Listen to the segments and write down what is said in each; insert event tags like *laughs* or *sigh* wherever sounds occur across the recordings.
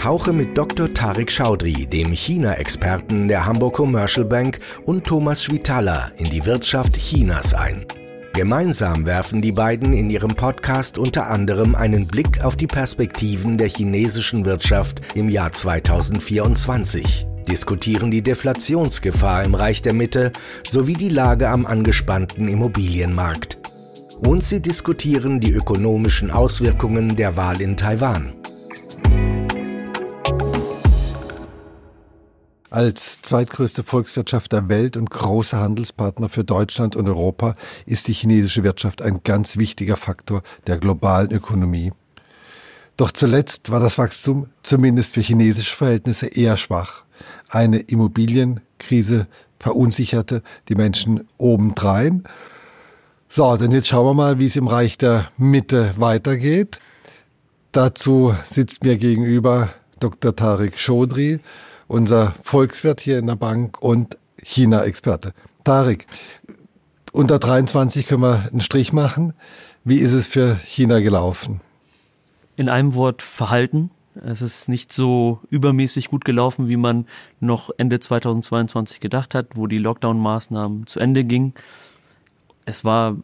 Tauche mit Dr. Tarek Chaudhry, dem China-Experten der Hamburg Commercial Bank und Thomas Schwitala in die Wirtschaft Chinas ein. Gemeinsam werfen die beiden in ihrem Podcast unter anderem einen Blick auf die Perspektiven der chinesischen Wirtschaft im Jahr 2024, diskutieren die Deflationsgefahr im Reich der Mitte sowie die Lage am angespannten Immobilienmarkt. Und sie diskutieren die ökonomischen Auswirkungen der Wahl in Taiwan. Als zweitgrößte Volkswirtschaft der Welt und großer Handelspartner für Deutschland und Europa ist die chinesische Wirtschaft ein ganz wichtiger Faktor der globalen Ökonomie. Doch zuletzt war das Wachstum zumindest für chinesische Verhältnisse eher schwach. Eine Immobilienkrise verunsicherte die Menschen obendrein. So, denn jetzt schauen wir mal, wie es im Reich der Mitte weitergeht. Dazu sitzt mir gegenüber Dr. Tarek Chaudhry, unser Volkswirt hier in der Bank und China-Experte. Tarek, unter 23 können wir einen Strich machen. Wie ist es für China gelaufen? In einem Wort Verhalten. Es ist nicht so übermäßig gut gelaufen, wie man noch Ende 2022 gedacht hat, wo die Lockdown-Maßnahmen zu Ende gingen. Es war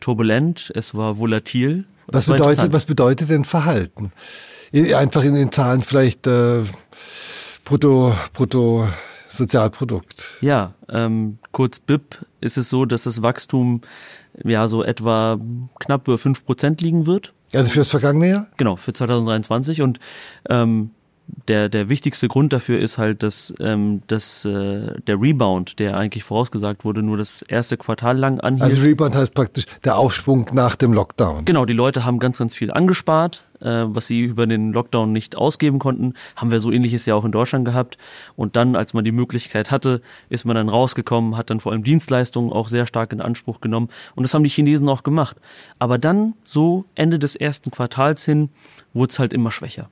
turbulent, es war volatil. Was bedeutet, was bedeutet denn Verhalten? Einfach in den Zahlen vielleicht äh, Brutto, Brutto Sozialprodukt. Ja, ähm, kurz BIP ist es so, dass das Wachstum ja so etwa knapp über fünf Prozent liegen wird. Also fürs vergangene Jahr? Genau, für 2023 und ähm, der, der wichtigste Grund dafür ist halt, dass, ähm, dass äh, der Rebound, der eigentlich vorausgesagt wurde, nur das erste Quartal lang anhielt. Also Rebound heißt praktisch der Aufschwung nach dem Lockdown. Genau, die Leute haben ganz, ganz viel angespart, äh, was sie über den Lockdown nicht ausgeben konnten. Haben wir so ähnliches ja auch in Deutschland gehabt. Und dann, als man die Möglichkeit hatte, ist man dann rausgekommen, hat dann vor allem Dienstleistungen auch sehr stark in Anspruch genommen. Und das haben die Chinesen auch gemacht. Aber dann, so Ende des ersten Quartals hin, wurde es halt immer schwächer.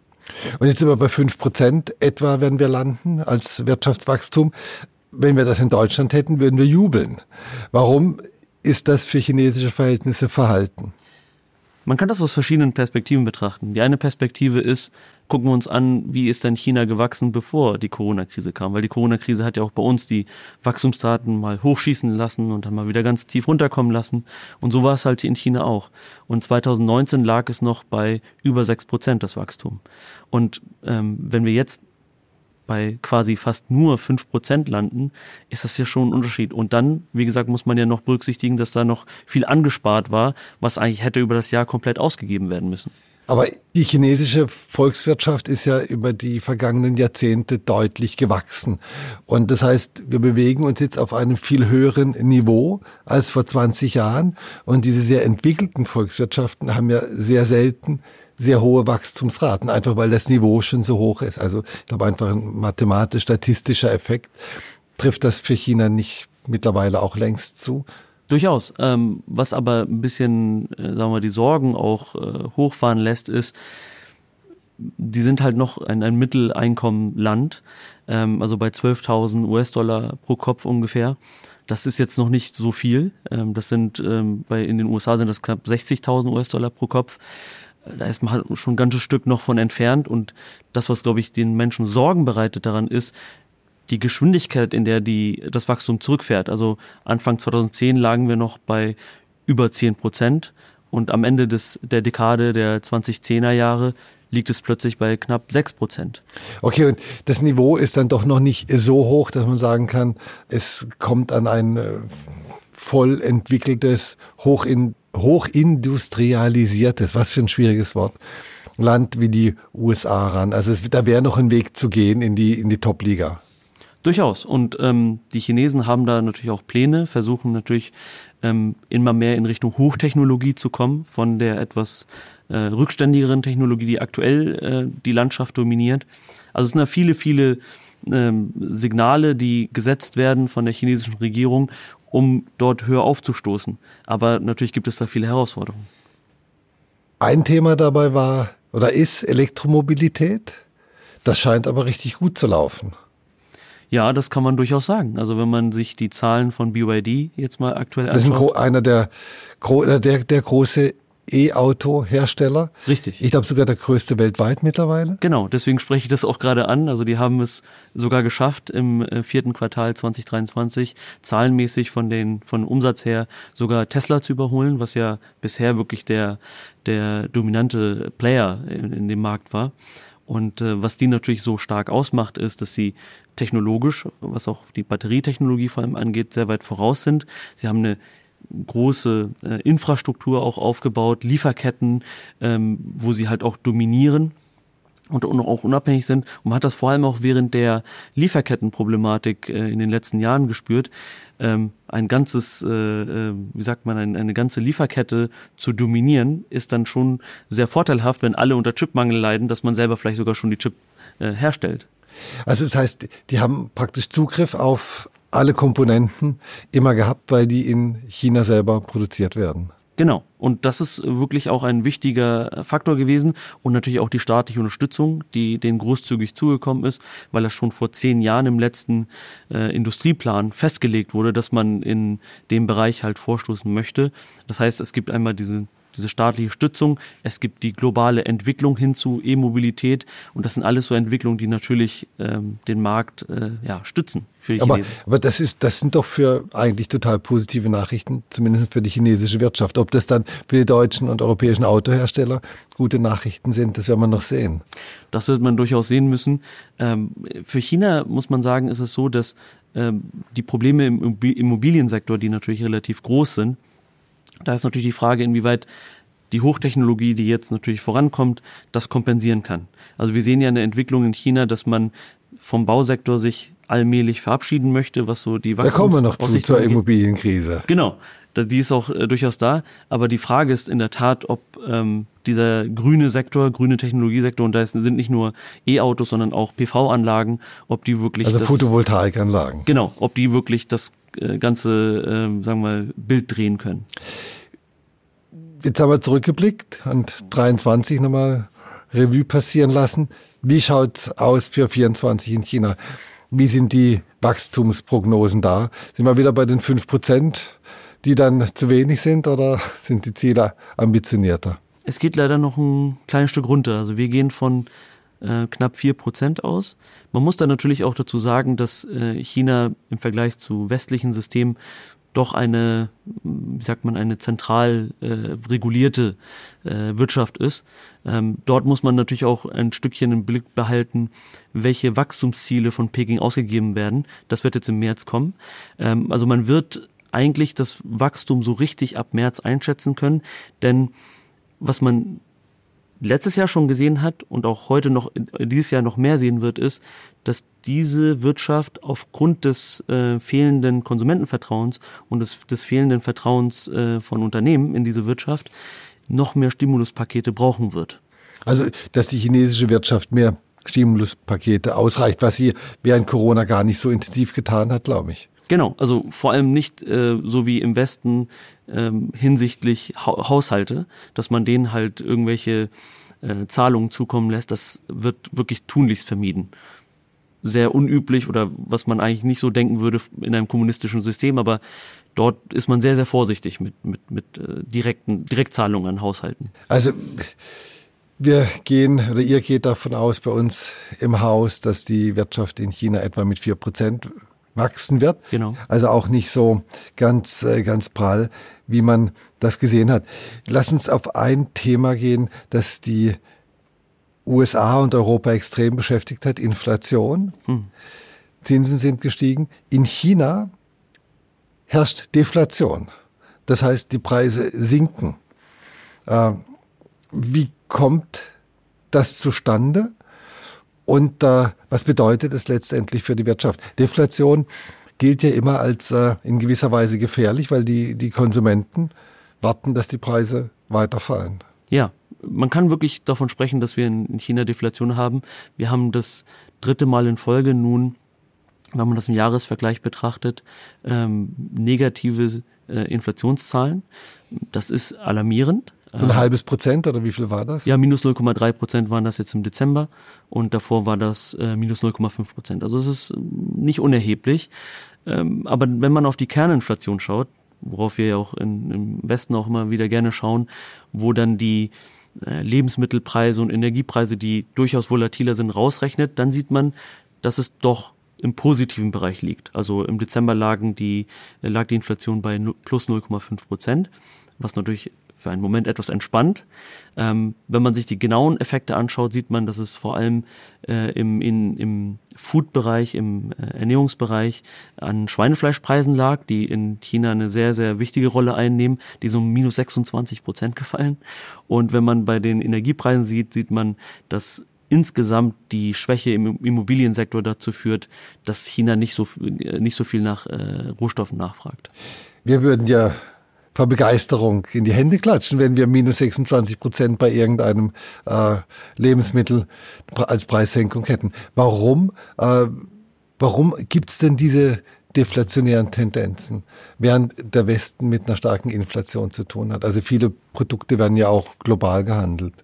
Und jetzt sind wir bei fünf Prozent etwa, werden wir landen als Wirtschaftswachstum. Wenn wir das in Deutschland hätten, würden wir jubeln. Warum ist das für chinesische Verhältnisse verhalten? Man kann das aus verschiedenen Perspektiven betrachten. Die eine Perspektive ist, gucken wir uns an, wie ist denn China gewachsen, bevor die Corona-Krise kam. Weil die Corona-Krise hat ja auch bei uns die Wachstumsdaten mal hochschießen lassen und dann mal wieder ganz tief runterkommen lassen. Und so war es halt in China auch. Und 2019 lag es noch bei über sechs Prozent das Wachstum. Und ähm, wenn wir jetzt bei quasi fast nur fünf Prozent landen, ist das ja schon ein Unterschied. Und dann, wie gesagt, muss man ja noch berücksichtigen, dass da noch viel angespart war, was eigentlich hätte über das Jahr komplett ausgegeben werden müssen. Aber die chinesische Volkswirtschaft ist ja über die vergangenen Jahrzehnte deutlich gewachsen. Und das heißt, wir bewegen uns jetzt auf einem viel höheren Niveau als vor 20 Jahren. Und diese sehr entwickelten Volkswirtschaften haben ja sehr selten sehr hohe Wachstumsraten, einfach weil das Niveau schon so hoch ist. Also ich glaube einfach ein mathematisch-statistischer Effekt trifft das für China nicht mittlerweile auch längst zu. Durchaus. Ähm, was aber ein bisschen, äh, sagen wir, die Sorgen auch äh, hochfahren lässt, ist, die sind halt noch ein, ein Mitteleinkommenland, ähm, also bei 12.000 US-Dollar pro Kopf ungefähr. Das ist jetzt noch nicht so viel. Ähm, das sind ähm, bei in den USA sind das knapp 60.000 US-Dollar pro Kopf. Da ist man halt schon ein ganzes Stück noch von entfernt und das, was glaube ich den Menschen Sorgen bereitet daran ist, die Geschwindigkeit, in der die, das Wachstum zurückfährt. Also Anfang 2010 lagen wir noch bei über 10 Prozent und am Ende des, der Dekade der 2010er Jahre liegt es plötzlich bei knapp 6 Prozent. Okay, und das Niveau ist dann doch noch nicht so hoch, dass man sagen kann, es kommt an ein äh, voll entwickeltes, hochin, hochindustrialisiertes, was für ein schwieriges Wort, Land wie die USA ran. Also es, da wäre noch ein Weg zu gehen in die, in die Top-Liga. Durchaus. Und ähm, die Chinesen haben da natürlich auch Pläne, versuchen natürlich ähm, immer mehr in Richtung Hochtechnologie zu kommen, von der etwas äh, rückständigeren Technologie, die aktuell äh, die Landschaft dominiert. Also es sind da viele, viele ähm, Signale, die gesetzt werden von der chinesischen Regierung, um dort höher aufzustoßen. Aber natürlich gibt es da viele Herausforderungen. Ein Thema dabei war oder ist Elektromobilität. Das scheint aber richtig gut zu laufen. Ja, das kann man durchaus sagen. Also wenn man sich die Zahlen von BYD jetzt mal aktuell anschaut. Das ist ein, einer der, der, der große E-Auto-Hersteller. Richtig. Ich glaube sogar der größte weltweit mittlerweile. Genau, deswegen spreche ich das auch gerade an. Also die haben es sogar geschafft, im äh, vierten Quartal 2023 zahlenmäßig von den von Umsatz her sogar Tesla zu überholen, was ja bisher wirklich der der dominante Player in, in dem Markt war. Und äh, was die natürlich so stark ausmacht, ist, dass sie technologisch, was auch die Batterietechnologie vor allem angeht, sehr weit voraus sind. Sie haben eine große äh, Infrastruktur auch aufgebaut, Lieferketten, ähm, wo sie halt auch dominieren und auch unabhängig sind. Und man hat das vor allem auch während der Lieferkettenproblematik äh, in den letzten Jahren gespürt. Ähm, ein ganzes, äh, äh, wie sagt man, ein, eine ganze Lieferkette zu dominieren, ist dann schon sehr vorteilhaft, wenn alle unter Chipmangel leiden, dass man selber vielleicht sogar schon die Chip äh, herstellt. Also das heißt, die haben praktisch Zugriff auf alle Komponenten immer gehabt, weil die in China selber produziert werden. Genau. Und das ist wirklich auch ein wichtiger Faktor gewesen und natürlich auch die staatliche Unterstützung, die denen großzügig zugekommen ist, weil das schon vor zehn Jahren im letzten äh, Industrieplan festgelegt wurde, dass man in dem Bereich halt vorstoßen möchte. Das heißt, es gibt einmal diesen diese staatliche Stützung, es gibt die globale Entwicklung hin zu E-Mobilität und das sind alles so Entwicklungen, die natürlich ähm, den Markt äh, ja, stützen für die aber, Chinesen. Aber das ist, das sind doch für eigentlich total positive Nachrichten, zumindest für die chinesische Wirtschaft. Ob das dann für die deutschen und europäischen Autohersteller gute Nachrichten sind, das werden wir noch sehen. Das wird man durchaus sehen müssen. Ähm, für China muss man sagen, ist es so, dass ähm, die Probleme im Immobiliensektor, die natürlich relativ groß sind, da ist natürlich die Frage, inwieweit die Hochtechnologie, die jetzt natürlich vorankommt, das kompensieren kann. Also wir sehen ja eine Entwicklung in China, dass man vom Bausektor sich allmählich verabschieden möchte, was so die Wachstums Da kommen wir noch zu, zur Immobilienkrise. Genau, die ist auch äh, durchaus da. Aber die Frage ist in der Tat, ob ähm, dieser grüne Sektor, grüne Technologiesektor, und da sind nicht nur E-Autos, sondern auch PV-Anlagen, ob die wirklich also das, Photovoltaikanlagen. Genau, ob die wirklich das äh, ganze, äh, sagen wir Bild drehen können. Jetzt haben wir zurückgeblickt und 23 nochmal Revue passieren lassen. Wie schaut's aus für 24 in China? Wie sind die Wachstumsprognosen da? Sind wir wieder bei den 5 Prozent, die dann zu wenig sind oder *laughs* sind die Ziele ambitionierter? Es geht leider noch ein kleines Stück runter. Also wir gehen von äh, knapp vier Prozent aus. Man muss da natürlich auch dazu sagen, dass äh, China im Vergleich zu westlichen Systemen doch eine, wie sagt man, eine zentral äh, regulierte äh, Wirtschaft ist. Ähm, dort muss man natürlich auch ein Stückchen im Blick behalten, welche Wachstumsziele von Peking ausgegeben werden. Das wird jetzt im März kommen. Ähm, also man wird eigentlich das Wachstum so richtig ab März einschätzen können, denn was man letztes Jahr schon gesehen hat und auch heute noch dieses Jahr noch mehr sehen wird, ist, dass diese Wirtschaft aufgrund des äh, fehlenden Konsumentenvertrauens und des, des fehlenden Vertrauens äh, von Unternehmen in diese Wirtschaft noch mehr Stimuluspakete brauchen wird. Also, dass die chinesische Wirtschaft mehr Stimuluspakete ausreicht, was sie während Corona gar nicht so intensiv getan hat, glaube ich. Genau, also vor allem nicht äh, so wie im Westen ähm, hinsichtlich ha Haushalte, dass man denen halt irgendwelche äh, Zahlungen zukommen lässt, das wird wirklich tunlichst vermieden. Sehr unüblich oder was man eigentlich nicht so denken würde in einem kommunistischen System, aber dort ist man sehr, sehr vorsichtig mit, mit, mit äh, direkten Direktzahlungen an Haushalten. Also wir gehen oder ihr geht davon aus bei uns im Haus, dass die Wirtschaft in China etwa mit vier Prozent wachsen wird. Genau. Also auch nicht so ganz, äh, ganz prall, wie man das gesehen hat. Lass uns auf ein Thema gehen, das die USA und Europa extrem beschäftigt hat, Inflation. Hm. Zinsen sind gestiegen. In China herrscht Deflation. Das heißt, die Preise sinken. Äh, wie kommt das zustande? Und äh, was bedeutet es letztendlich für die Wirtschaft? Deflation gilt ja immer als äh, in gewisser Weise gefährlich, weil die, die Konsumenten warten, dass die Preise weiterfallen. Ja, man kann wirklich davon sprechen, dass wir in China Deflation haben. Wir haben das dritte Mal in Folge nun, wenn man das im Jahresvergleich betrachtet, ähm, negative äh, Inflationszahlen. Das ist alarmierend. So ein äh, halbes Prozent oder wie viel war das? Ja, minus 0,3 Prozent waren das jetzt im Dezember und davor war das äh, minus 0,5 Prozent. Also es ist nicht unerheblich. Ähm, aber wenn man auf die Kerninflation schaut, worauf wir ja auch in, im Westen auch immer wieder gerne schauen, wo dann die äh, Lebensmittelpreise und Energiepreise, die durchaus volatiler sind, rausrechnet, dann sieht man, dass es doch im positiven Bereich liegt. Also im Dezember lagen die, lag die Inflation bei plus 0,5 Prozent, was natürlich für einen Moment etwas entspannt. Ähm, wenn man sich die genauen Effekte anschaut, sieht man, dass es vor allem äh, im, im Food-Bereich, im äh, Ernährungsbereich an Schweinefleischpreisen lag, die in China eine sehr, sehr wichtige Rolle einnehmen, die so um minus 26 Prozent gefallen. Und wenn man bei den Energiepreisen sieht, sieht man, dass insgesamt die Schwäche im Immobiliensektor dazu führt, dass China nicht so, äh, nicht so viel nach äh, Rohstoffen nachfragt. Wir würden ja vor Begeisterung in die Hände klatschen, wenn wir minus 26 Prozent bei irgendeinem äh, Lebensmittel als Preissenkung hätten. Warum? Äh, warum gibt's denn diese deflationären Tendenzen, während der Westen mit einer starken Inflation zu tun hat? Also viele Produkte werden ja auch global gehandelt,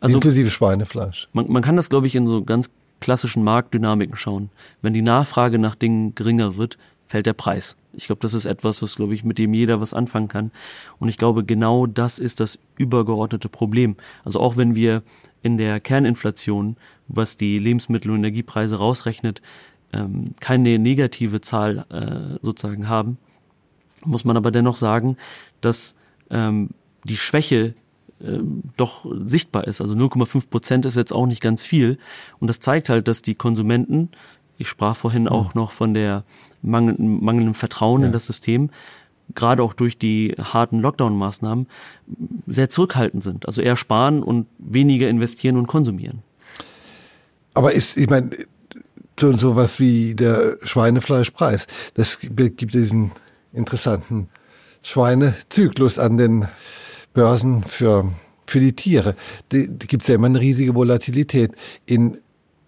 also, inklusive Schweinefleisch. Man, man kann das, glaube ich, in so ganz klassischen Marktdynamiken schauen. Wenn die Nachfrage nach Dingen geringer wird, fällt der Preis. Ich glaube, das ist etwas, was, glaube ich, mit dem jeder was anfangen kann. Und ich glaube, genau das ist das übergeordnete Problem. Also auch wenn wir in der Kerninflation, was die Lebensmittel- und Energiepreise rausrechnet, ähm, keine negative Zahl äh, sozusagen haben, muss man aber dennoch sagen, dass ähm, die Schwäche ähm, doch sichtbar ist. Also 0,5 Prozent ist jetzt auch nicht ganz viel. Und das zeigt halt, dass die Konsumenten ich sprach vorhin auch noch von der mangel mangelnden Vertrauen ja. in das System, gerade auch durch die harten Lockdown-Maßnahmen, sehr zurückhaltend sind. Also eher sparen und weniger investieren und konsumieren. Aber ist, ich meine, so, so was wie der Schweinefleischpreis, das gibt diesen interessanten Schweinezyklus an den Börsen für, für die Tiere. Da gibt es ja immer eine riesige Volatilität. In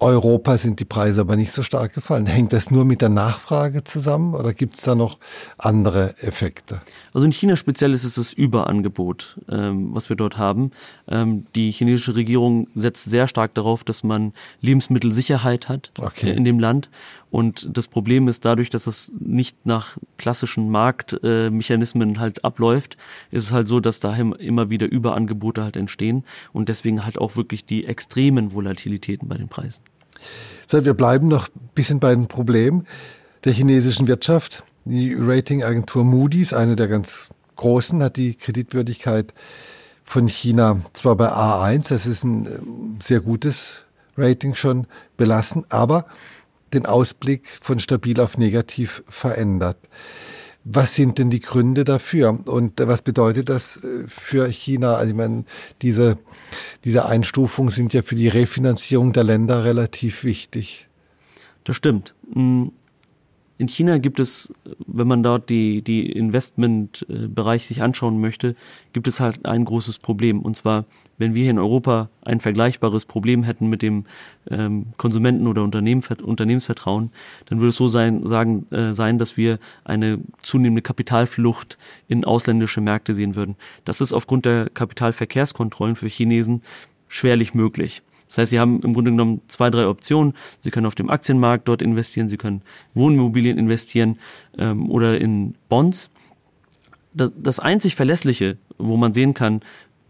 Europa sind die Preise aber nicht so stark gefallen. Hängt das nur mit der Nachfrage zusammen oder gibt es da noch andere Effekte? Also in China speziell ist es das Überangebot, ähm, was wir dort haben. Ähm, die chinesische Regierung setzt sehr stark darauf, dass man Lebensmittelsicherheit hat okay. in dem Land. Und das Problem ist dadurch, dass es nicht nach klassischen Marktmechanismen äh, halt abläuft, ist es halt so, dass daher immer wieder Überangebote halt entstehen und deswegen halt auch wirklich die extremen Volatilitäten bei den Preisen. So, wir bleiben noch ein bisschen bei dem Problem der chinesischen Wirtschaft. Die Ratingagentur Moody's, eine der ganz großen, hat die Kreditwürdigkeit von China zwar bei A1, das ist ein äh, sehr gutes Rating schon belassen, aber den Ausblick von stabil auf negativ verändert. Was sind denn die Gründe dafür und was bedeutet das äh, für China? Also ich meine, diese, diese Einstufungen sind ja für die Refinanzierung der Länder relativ wichtig. Das stimmt. In China gibt es, wenn man dort die, die Investmentbereich sich anschauen möchte, gibt es halt ein großes Problem. Und zwar, wenn wir hier in Europa ein vergleichbares Problem hätten mit dem ähm, Konsumenten- oder Unternehmen, Unternehmensvertrauen, dann würde es so sein, sagen, äh, sein, dass wir eine zunehmende Kapitalflucht in ausländische Märkte sehen würden. Das ist aufgrund der Kapitalverkehrskontrollen für Chinesen schwerlich möglich. Das heißt, Sie haben im Grunde genommen zwei, drei Optionen. Sie können auf dem Aktienmarkt dort investieren, Sie können Wohnimmobilien investieren ähm, oder in Bonds. Das, das einzig Verlässliche, wo man sehen kann,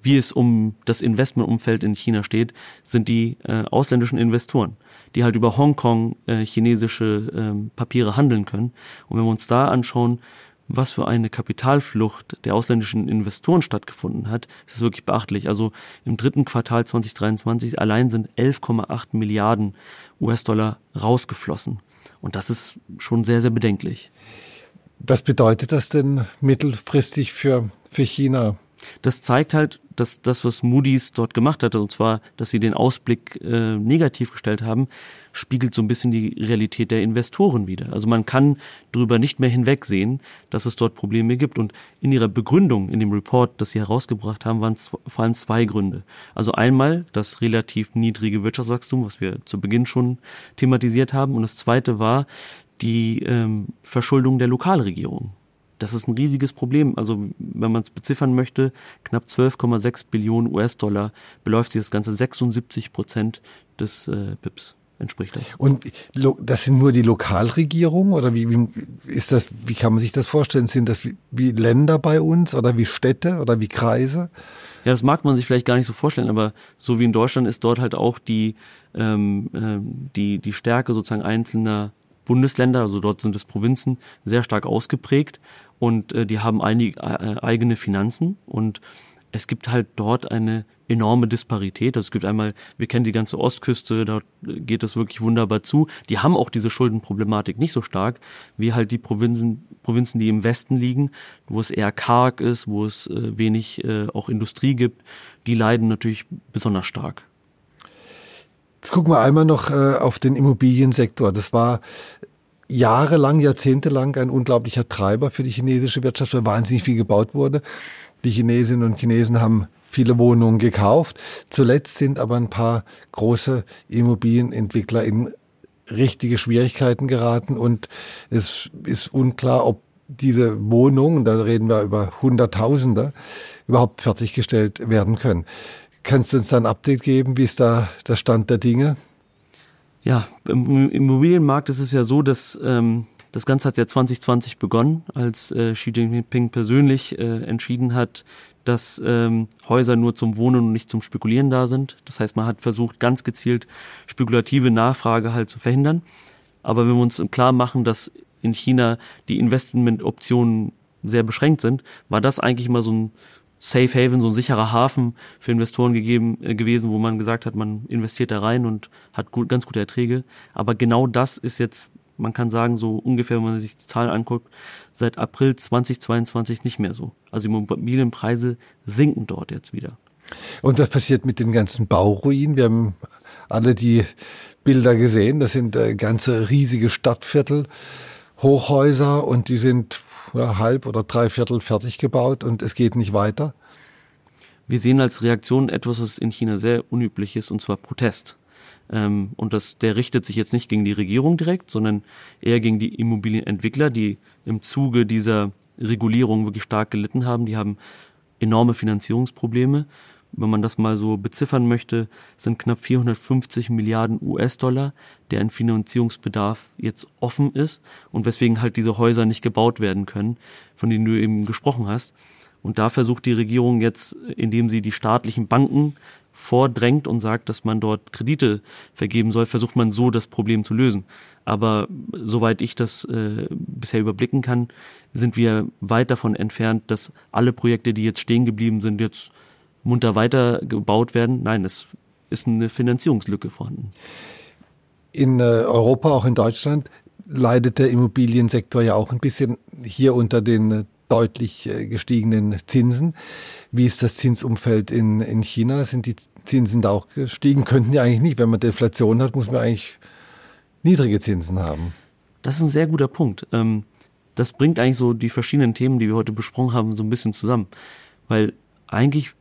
wie es um das Investmentumfeld in China steht, sind die äh, ausländischen Investoren, die halt über Hongkong äh, chinesische äh, Papiere handeln können. Und wenn wir uns da anschauen, was für eine Kapitalflucht der ausländischen Investoren stattgefunden hat, ist wirklich beachtlich. Also im dritten Quartal 2023 allein sind 11,8 Milliarden US-Dollar rausgeflossen. Und das ist schon sehr, sehr bedenklich. Was bedeutet das denn mittelfristig für, für China? Das zeigt halt, dass das, was Moody's dort gemacht hatte, und zwar, dass sie den Ausblick äh, negativ gestellt haben, spiegelt so ein bisschen die Realität der Investoren wider. Also man kann darüber nicht mehr hinwegsehen, dass es dort Probleme gibt. Und in ihrer Begründung, in dem Report, das sie herausgebracht haben, waren vor allem zwei Gründe. Also einmal das relativ niedrige Wirtschaftswachstum, was wir zu Beginn schon thematisiert haben. Und das zweite war die ähm, Verschuldung der Lokalregierung. Das ist ein riesiges Problem. Also wenn man es beziffern möchte, knapp 12,6 Billionen US-Dollar beläuft sich das Ganze 76 Prozent des äh, BIPs. Entspricht das. Und das sind nur die Lokalregierungen oder wie, wie ist das, wie kann man sich das vorstellen? Sind das wie, wie Länder bei uns oder wie Städte oder wie Kreise? Ja, das mag man sich vielleicht gar nicht so vorstellen, aber so wie in Deutschland ist dort halt auch die, ähm, äh, die, die Stärke sozusagen einzelner Bundesländer, also dort sind es Provinzen, sehr stark ausgeprägt und äh, die haben einige, äh, eigene Finanzen und es gibt halt dort eine enorme Disparität. Also es gibt einmal, wir kennen die ganze Ostküste, da geht es wirklich wunderbar zu. Die haben auch diese Schuldenproblematik nicht so stark, wie halt die Provinzen, Provinzen, die im Westen liegen, wo es eher karg ist, wo es äh, wenig äh, auch Industrie gibt. Die leiden natürlich besonders stark. Jetzt gucken wir einmal noch äh, auf den Immobiliensektor. Das war jahrelang, jahrzehntelang ein unglaublicher Treiber für die chinesische Wirtschaft, weil wahnsinnig viel gebaut wurde. Die Chinesinnen und Chinesen haben viele Wohnungen gekauft. Zuletzt sind aber ein paar große Immobilienentwickler in richtige Schwierigkeiten geraten und es ist unklar, ob diese Wohnungen, da reden wir über Hunderttausende, überhaupt fertiggestellt werden können. Kannst du uns da ein Update geben, wie ist da der Stand der Dinge? Ja, im Immobilienmarkt ist es ja so, dass ähm, das Ganze hat ja 2020 begonnen, als äh, Xi Jinping persönlich äh, entschieden hat, dass ähm, Häuser nur zum Wohnen und nicht zum Spekulieren da sind. Das heißt, man hat versucht, ganz gezielt spekulative Nachfrage halt zu verhindern. Aber wenn wir uns klar machen, dass in China die Investmentoptionen sehr beschränkt sind, war das eigentlich immer so ein Safe Haven, so ein sicherer Hafen für Investoren gegeben äh, gewesen, wo man gesagt hat, man investiert da rein und hat gut, ganz gute Erträge. Aber genau das ist jetzt man kann sagen, so ungefähr, wenn man sich die Zahlen anguckt, seit April 2022 nicht mehr so. Also die Immobilienpreise sinken dort jetzt wieder. Und was passiert mit den ganzen Bauruinen? Wir haben alle die Bilder gesehen. Das sind äh, ganze riesige Stadtviertel, Hochhäuser und die sind ja, halb oder drei Viertel fertig gebaut und es geht nicht weiter. Wir sehen als Reaktion etwas, was in China sehr unüblich ist, und zwar Protest. Ähm, und das, der richtet sich jetzt nicht gegen die Regierung direkt, sondern eher gegen die Immobilienentwickler, die im Zuge dieser Regulierung wirklich stark gelitten haben. Die haben enorme Finanzierungsprobleme. Wenn man das mal so beziffern möchte, sind knapp 450 Milliarden US-Dollar, der ein Finanzierungsbedarf jetzt offen ist und weswegen halt diese Häuser nicht gebaut werden können, von denen du eben gesprochen hast. Und da versucht die Regierung jetzt, indem sie die staatlichen Banken vordrängt und sagt, dass man dort Kredite vergeben soll, versucht man so das Problem zu lösen. Aber soweit ich das äh, bisher überblicken kann, sind wir weit davon entfernt, dass alle Projekte, die jetzt stehen geblieben sind, jetzt munter weitergebaut werden. Nein, es ist eine Finanzierungslücke vorhanden. In äh, Europa, auch in Deutschland, leidet der Immobiliensektor ja auch ein bisschen hier unter den äh, deutlich äh, gestiegenen Zinsen. Wie ist das Zinsumfeld in, in China? Sind die Zinsen da auch gestiegen? Könnten die eigentlich nicht. Wenn man Deflation hat, muss man eigentlich niedrige Zinsen haben. Das ist ein sehr guter Punkt. Ähm, das bringt eigentlich so die verschiedenen Themen, die wir heute besprochen haben, so ein bisschen zusammen. Weil eigentlich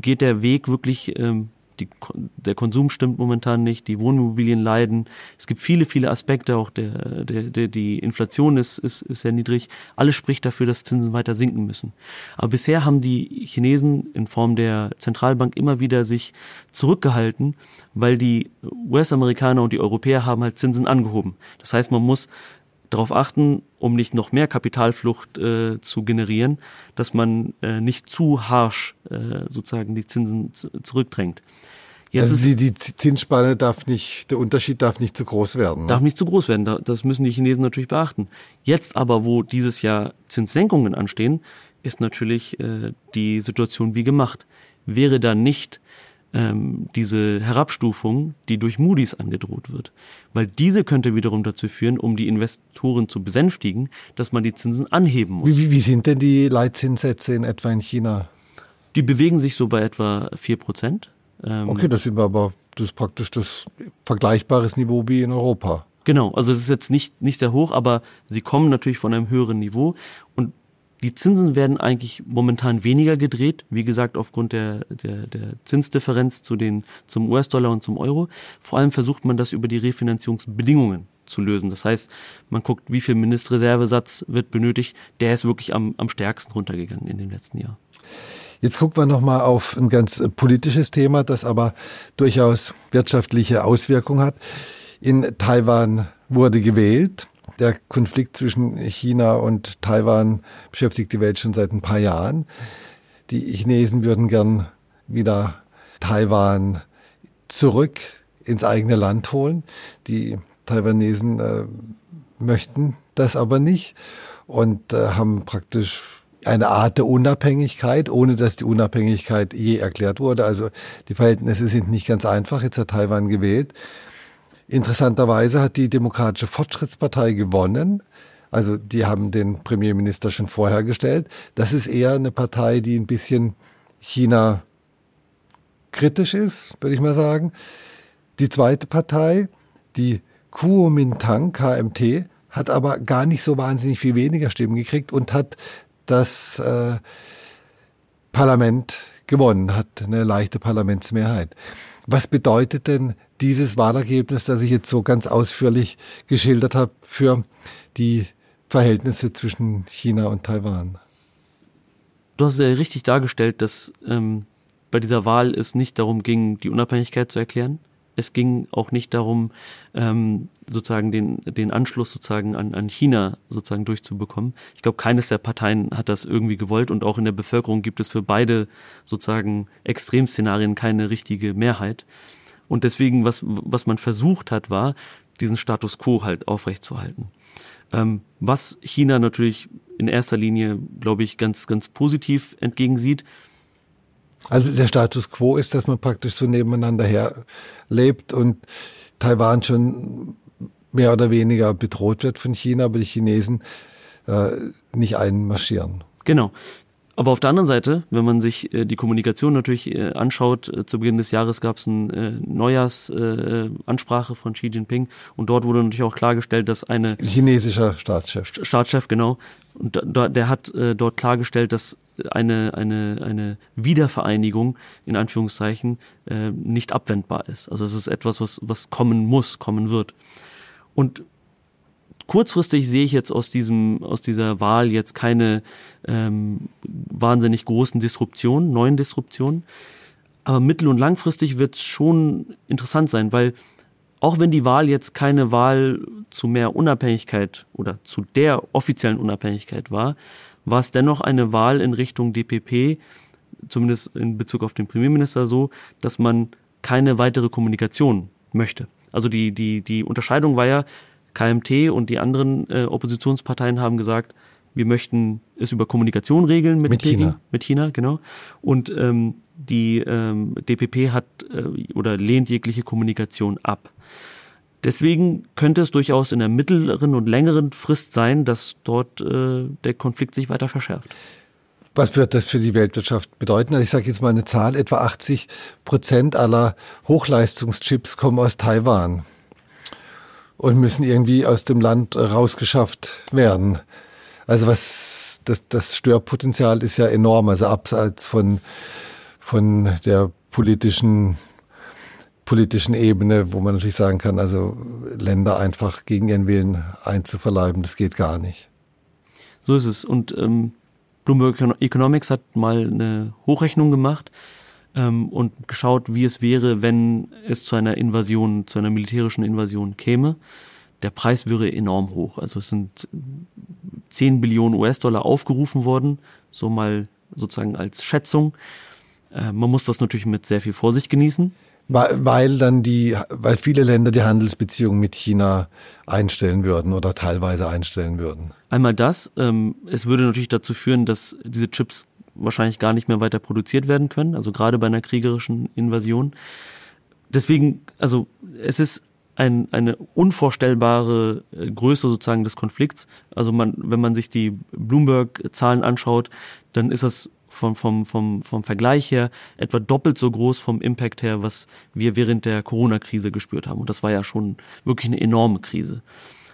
geht der Weg wirklich ähm, die, der Konsum stimmt momentan nicht, die Wohnimmobilien leiden. Es gibt viele, viele Aspekte, auch der, der, der, die Inflation ist, ist, ist sehr niedrig. Alles spricht dafür, dass Zinsen weiter sinken müssen. Aber bisher haben die Chinesen in Form der Zentralbank immer wieder sich zurückgehalten, weil die US-Amerikaner und die Europäer haben halt Zinsen angehoben. Das heißt, man muss darauf achten, um nicht noch mehr Kapitalflucht äh, zu generieren, dass man äh, nicht zu harsch äh, sozusagen die Zinsen zurückdrängt. Jetzt also die, die Zinsspanne darf nicht, der Unterschied darf nicht zu groß werden. Ne? Darf nicht zu groß werden, das müssen die Chinesen natürlich beachten. Jetzt aber, wo dieses Jahr Zinssenkungen anstehen, ist natürlich äh, die Situation wie gemacht. Wäre da nicht ähm, diese Herabstufung, die durch Moody's angedroht wird. Weil diese könnte wiederum dazu führen, um die Investoren zu besänftigen, dass man die Zinsen anheben muss. Wie, wie sind denn die Leitzinssätze in etwa in China? Die bewegen sich so bei etwa vier Prozent. Ähm, okay, das sind aber das ist praktisch das vergleichbares Niveau wie in Europa. Genau, also das ist jetzt nicht, nicht sehr hoch, aber sie kommen natürlich von einem höheren Niveau und die Zinsen werden eigentlich momentan weniger gedreht, wie gesagt, aufgrund der, der, der Zinsdifferenz zu den, zum US-Dollar und zum Euro. Vor allem versucht man das über die Refinanzierungsbedingungen zu lösen. Das heißt, man guckt, wie viel Mindestreservesatz wird benötigt. Der ist wirklich am, am stärksten runtergegangen in dem letzten Jahr. Jetzt gucken wir nochmal auf ein ganz politisches Thema, das aber durchaus wirtschaftliche Auswirkungen hat. In Taiwan wurde gewählt. Der Konflikt zwischen China und Taiwan beschäftigt die Welt schon seit ein paar Jahren. Die Chinesen würden gern wieder Taiwan zurück ins eigene Land holen. Die Taiwanesen äh, möchten das aber nicht und äh, haben praktisch eine Art der Unabhängigkeit, ohne dass die Unabhängigkeit je erklärt wurde. Also die Verhältnisse sind nicht ganz einfach. Jetzt hat Taiwan gewählt. Interessanterweise hat die Demokratische Fortschrittspartei gewonnen. Also die haben den Premierminister schon vorher gestellt. Das ist eher eine Partei, die ein bisschen China kritisch ist, würde ich mal sagen. Die zweite Partei, die Kuomintang, KMT, hat aber gar nicht so wahnsinnig viel weniger Stimmen gekriegt und hat das äh, Parlament gewonnen, hat eine leichte Parlamentsmehrheit. Was bedeutet denn dieses Wahlergebnis, das ich jetzt so ganz ausführlich geschildert habe, für die Verhältnisse zwischen China und Taiwan? Du hast ja richtig dargestellt, dass ähm, bei dieser Wahl es nicht darum ging, die Unabhängigkeit zu erklären, es ging auch nicht darum, ähm, sozusagen den, den Anschluss sozusagen an, an China sozusagen durchzubekommen. Ich glaube, keines der Parteien hat das irgendwie gewollt und auch in der Bevölkerung gibt es für beide sozusagen Extremszenarien keine richtige Mehrheit. Und deswegen, was, was man versucht hat, war, diesen Status quo halt aufrechtzuerhalten. Ähm, was China natürlich in erster Linie, glaube ich, ganz, ganz positiv entgegensieht, also der Status quo ist, dass man praktisch so nebeneinander her lebt und Taiwan schon mehr oder weniger bedroht wird von China, aber die Chinesen äh, nicht einmarschieren. Genau. Aber auf der anderen Seite, wenn man sich äh, die Kommunikation natürlich äh, anschaut, äh, zu Beginn des Jahres gab es eine äh, Neujahrsansprache von Xi Jinping und dort wurde natürlich auch klargestellt, dass eine chinesischer Staatschef Staatschef genau und da, der hat äh, dort klargestellt, dass eine eine eine Wiedervereinigung in Anführungszeichen äh, nicht abwendbar ist. Also es ist etwas, was was kommen muss, kommen wird. Und kurzfristig sehe ich jetzt aus diesem aus dieser Wahl jetzt keine ähm, wahnsinnig großen Disruptionen, neuen Disruptionen. Aber mittel- und langfristig wird es schon interessant sein, weil auch wenn die Wahl jetzt keine Wahl zu mehr Unabhängigkeit oder zu der offiziellen Unabhängigkeit war, war es dennoch eine Wahl in Richtung DPP, zumindest in Bezug auf den Premierminister so, dass man keine weitere Kommunikation möchte. Also die, die, die Unterscheidung war ja, KMT und die anderen äh, Oppositionsparteien haben gesagt, wir möchten es über Kommunikation regeln mit, mit China. Mit China, genau. Und ähm, die ähm, DPP hat äh, oder lehnt jegliche Kommunikation ab. Deswegen könnte es durchaus in der mittleren und längeren Frist sein, dass dort äh, der Konflikt sich weiter verschärft. Was wird das für die Weltwirtschaft bedeuten? Also ich sage jetzt mal eine Zahl, etwa 80 Prozent aller Hochleistungschips kommen aus Taiwan und müssen irgendwie aus dem Land rausgeschafft werden. Also was das, das Störpotenzial ist ja enorm, also abseits von, von der politischen politischen Ebene, wo man natürlich sagen kann, also Länder einfach gegen ihren Willen einzuverleiben, das geht gar nicht. So ist es. Und ähm, Bloomberg Economics hat mal eine Hochrechnung gemacht ähm, und geschaut, wie es wäre, wenn es zu einer Invasion, zu einer militärischen Invasion käme. Der Preis wäre enorm hoch. Also es sind 10 Billionen US-Dollar aufgerufen worden, so mal sozusagen als Schätzung. Äh, man muss das natürlich mit sehr viel Vorsicht genießen. Weil, dann die, weil viele Länder die Handelsbeziehungen mit China einstellen würden oder teilweise einstellen würden. Einmal das, ähm, es würde natürlich dazu führen, dass diese Chips wahrscheinlich gar nicht mehr weiter produziert werden können, also gerade bei einer kriegerischen Invasion. Deswegen, also es ist ein, eine unvorstellbare äh, Größe sozusagen des Konflikts. Also man, wenn man sich die Bloomberg-Zahlen anschaut, dann ist das vom, vom, vom, vom Vergleich her etwa doppelt so groß vom Impact her, was wir während der Corona-Krise gespürt haben. Und das war ja schon wirklich eine enorme Krise.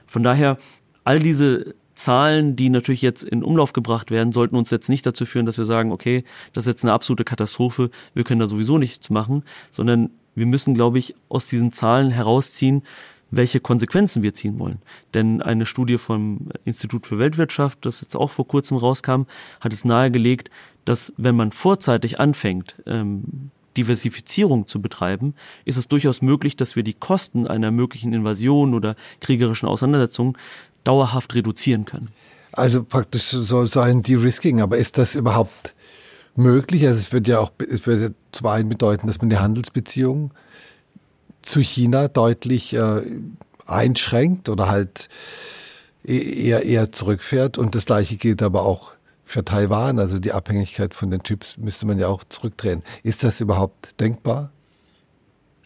Von daher, all diese Zahlen, die natürlich jetzt in Umlauf gebracht werden, sollten uns jetzt nicht dazu führen, dass wir sagen, okay, das ist jetzt eine absolute Katastrophe, wir können da sowieso nichts machen, sondern wir müssen, glaube ich, aus diesen Zahlen herausziehen, welche Konsequenzen wir ziehen wollen. Denn eine Studie vom Institut für Weltwirtschaft, das jetzt auch vor kurzem rauskam, hat es nahegelegt, dass wenn man vorzeitig anfängt, ähm, Diversifizierung zu betreiben, ist es durchaus möglich, dass wir die Kosten einer möglichen Invasion oder kriegerischen Auseinandersetzung dauerhaft reduzieren können. Also praktisch soll so ein De-Risking, aber ist das überhaupt möglich? Also es wird ja auch, es wird ja zum einen bedeuten, dass man die Handelsbeziehungen zu China deutlich äh, einschränkt oder halt e-, eher, eher zurückfährt. Und das Gleiche gilt aber auch für Taiwan. Also die Abhängigkeit von den Chips müsste man ja auch zurückdrehen. Ist das überhaupt denkbar?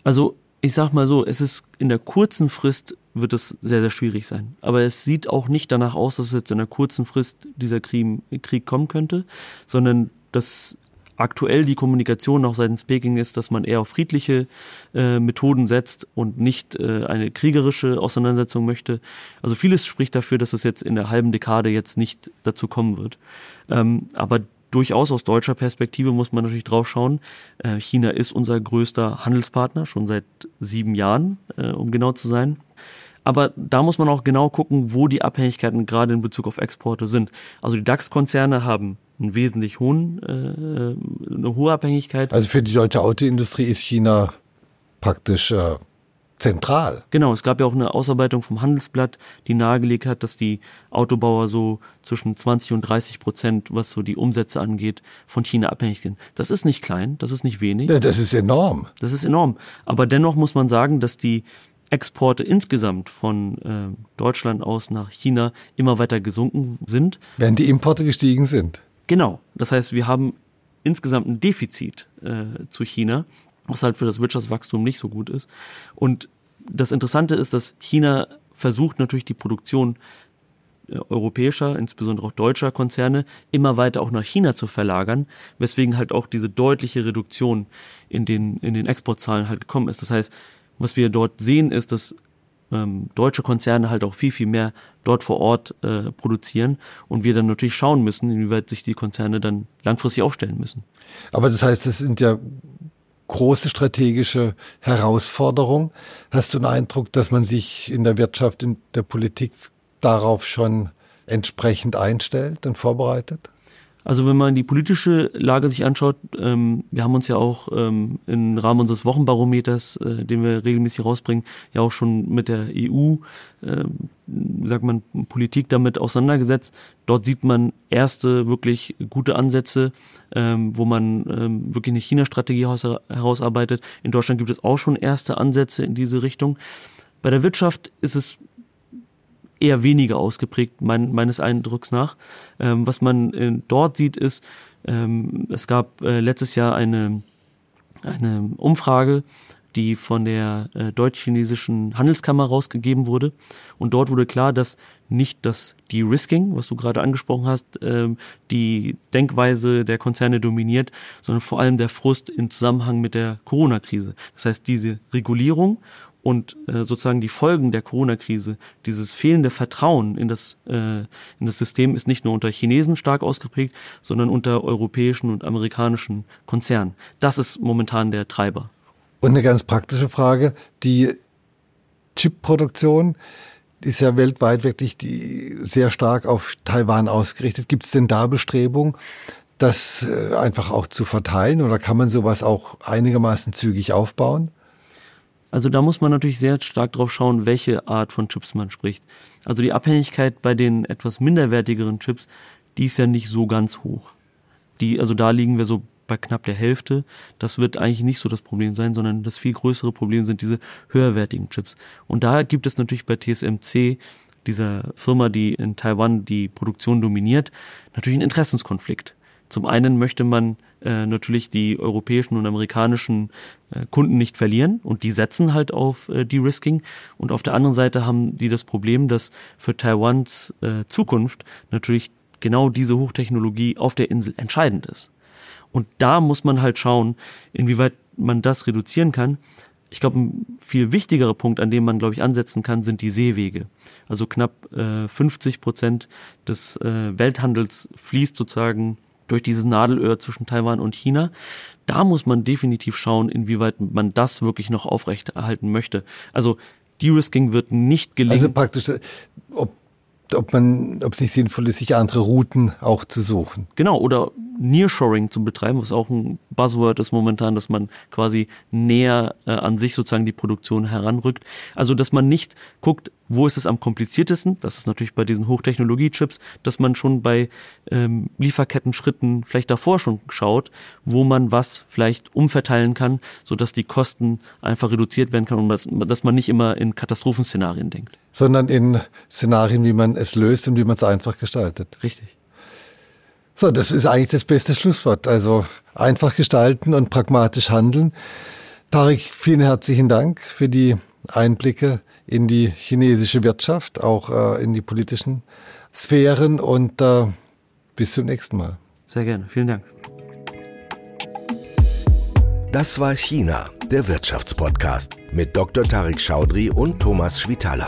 Also ich sag mal so, es ist in der kurzen Frist wird es sehr, sehr schwierig sein. Aber es sieht auch nicht danach aus, dass jetzt in der kurzen Frist dieser Krieg, Krieg kommen könnte, sondern dass aktuell die Kommunikation auch seitens Peking ist, dass man eher auf friedliche äh, Methoden setzt und nicht äh, eine kriegerische Auseinandersetzung möchte. Also vieles spricht dafür, dass es jetzt in der halben Dekade jetzt nicht dazu kommen wird. Ähm, aber durchaus aus deutscher Perspektive muss man natürlich drauf schauen. Äh, China ist unser größter Handelspartner, schon seit sieben Jahren, äh, um genau zu sein. Aber da muss man auch genau gucken, wo die Abhängigkeiten gerade in Bezug auf Exporte sind. Also die DAX-Konzerne haben einen wesentlich hohen, äh, eine hohe Abhängigkeit. Also für die deutsche Autoindustrie ist China praktisch äh, zentral. Genau, es gab ja auch eine Ausarbeitung vom Handelsblatt, die nahegelegt hat, dass die Autobauer so zwischen 20 und 30 Prozent, was so die Umsätze angeht, von China abhängig sind. Das ist nicht klein, das ist nicht wenig. Ja, das ist enorm. Das ist enorm. Aber dennoch muss man sagen, dass die Exporte insgesamt von äh, Deutschland aus nach China immer weiter gesunken sind. Während die Importe gestiegen sind. Genau. Das heißt, wir haben insgesamt ein Defizit äh, zu China, was halt für das Wirtschaftswachstum nicht so gut ist. Und das Interessante ist, dass China versucht natürlich die Produktion äh, europäischer, insbesondere auch deutscher Konzerne immer weiter auch nach China zu verlagern, weswegen halt auch diese deutliche Reduktion in den, in den Exportzahlen halt gekommen ist. Das heißt, was wir dort sehen, ist, dass ähm, deutsche Konzerne halt auch viel, viel mehr dort vor Ort äh, produzieren und wir dann natürlich schauen müssen, inwieweit sich die Konzerne dann langfristig aufstellen müssen. Aber das heißt, das sind ja große strategische Herausforderungen. Hast du den Eindruck, dass man sich in der Wirtschaft, in der Politik darauf schon entsprechend einstellt und vorbereitet? Also wenn man die politische Lage sich anschaut, ähm, wir haben uns ja auch ähm, im Rahmen unseres Wochenbarometers, äh, den wir regelmäßig rausbringen, ja auch schon mit der EU, äh, sagt man, Politik damit auseinandergesetzt. Dort sieht man erste wirklich gute Ansätze, ähm, wo man ähm, wirklich eine China-Strategie herausarbeitet. In Deutschland gibt es auch schon erste Ansätze in diese Richtung. Bei der Wirtschaft ist es eher weniger ausgeprägt, mein, meines Eindrucks nach. Ähm, was man äh, dort sieht, ist, ähm, es gab äh, letztes Jahr eine, eine Umfrage, die von der äh, deutsch-chinesischen Handelskammer rausgegeben wurde. Und dort wurde klar, dass nicht das De-Risking, was du gerade angesprochen hast, ähm, die Denkweise der Konzerne dominiert, sondern vor allem der Frust im Zusammenhang mit der Corona-Krise. Das heißt, diese Regulierung und äh, sozusagen die Folgen der Corona-Krise, dieses fehlende Vertrauen in das, äh, in das System ist nicht nur unter Chinesen stark ausgeprägt, sondern unter europäischen und amerikanischen Konzernen. Das ist momentan der Treiber. Und eine ganz praktische Frage, die Chipproduktion ist ja weltweit wirklich die, sehr stark auf Taiwan ausgerichtet. Gibt es denn da Bestrebungen, das äh, einfach auch zu verteilen oder kann man sowas auch einigermaßen zügig aufbauen? Also da muss man natürlich sehr stark drauf schauen, welche Art von Chips man spricht. Also die Abhängigkeit bei den etwas minderwertigeren Chips, die ist ja nicht so ganz hoch. Die, also da liegen wir so bei knapp der Hälfte. Das wird eigentlich nicht so das Problem sein, sondern das viel größere Problem sind diese höherwertigen Chips. Und da gibt es natürlich bei TSMC, dieser Firma, die in Taiwan die Produktion dominiert, natürlich einen Interessenskonflikt. Zum einen möchte man äh, natürlich die europäischen und amerikanischen äh, Kunden nicht verlieren und die setzen halt auf äh, De-Risking. Und auf der anderen Seite haben die das Problem, dass für Taiwans äh, Zukunft natürlich genau diese Hochtechnologie auf der Insel entscheidend ist. Und da muss man halt schauen, inwieweit man das reduzieren kann. Ich glaube, ein viel wichtigerer Punkt, an dem man, glaube ich, ansetzen kann, sind die Seewege. Also knapp äh, 50 Prozent des äh, Welthandels fließt sozusagen durch dieses Nadelöhr zwischen Taiwan und China. Da muss man definitiv schauen, inwieweit man das wirklich noch aufrechterhalten möchte. Also De-Risking wird nicht gelingen. Also praktisch, ob ob man, ob es nicht sinnvoll ist, sich andere Routen auch zu suchen. Genau, oder Nearshoring zu betreiben, was auch ein Buzzword ist momentan, dass man quasi näher äh, an sich sozusagen die Produktion heranrückt. Also dass man nicht guckt, wo ist es am kompliziertesten, das ist natürlich bei diesen Hochtechnologie-Chips, dass man schon bei ähm, Lieferketten-Schritten vielleicht davor schon schaut, wo man was vielleicht umverteilen kann, sodass die Kosten einfach reduziert werden kann und dass, dass man nicht immer in Katastrophenszenarien denkt. Sondern in Szenarien, wie man es löst und wie man es einfach gestaltet. Richtig. So, das ist eigentlich das beste Schlusswort. Also einfach gestalten und pragmatisch handeln. Tarek, vielen herzlichen Dank für die Einblicke in die chinesische Wirtschaft, auch äh, in die politischen Sphären und äh, bis zum nächsten Mal. Sehr gerne, vielen Dank. Das war China, der Wirtschaftspodcast mit Dr. Tarek Schaudry und Thomas Schwitaler.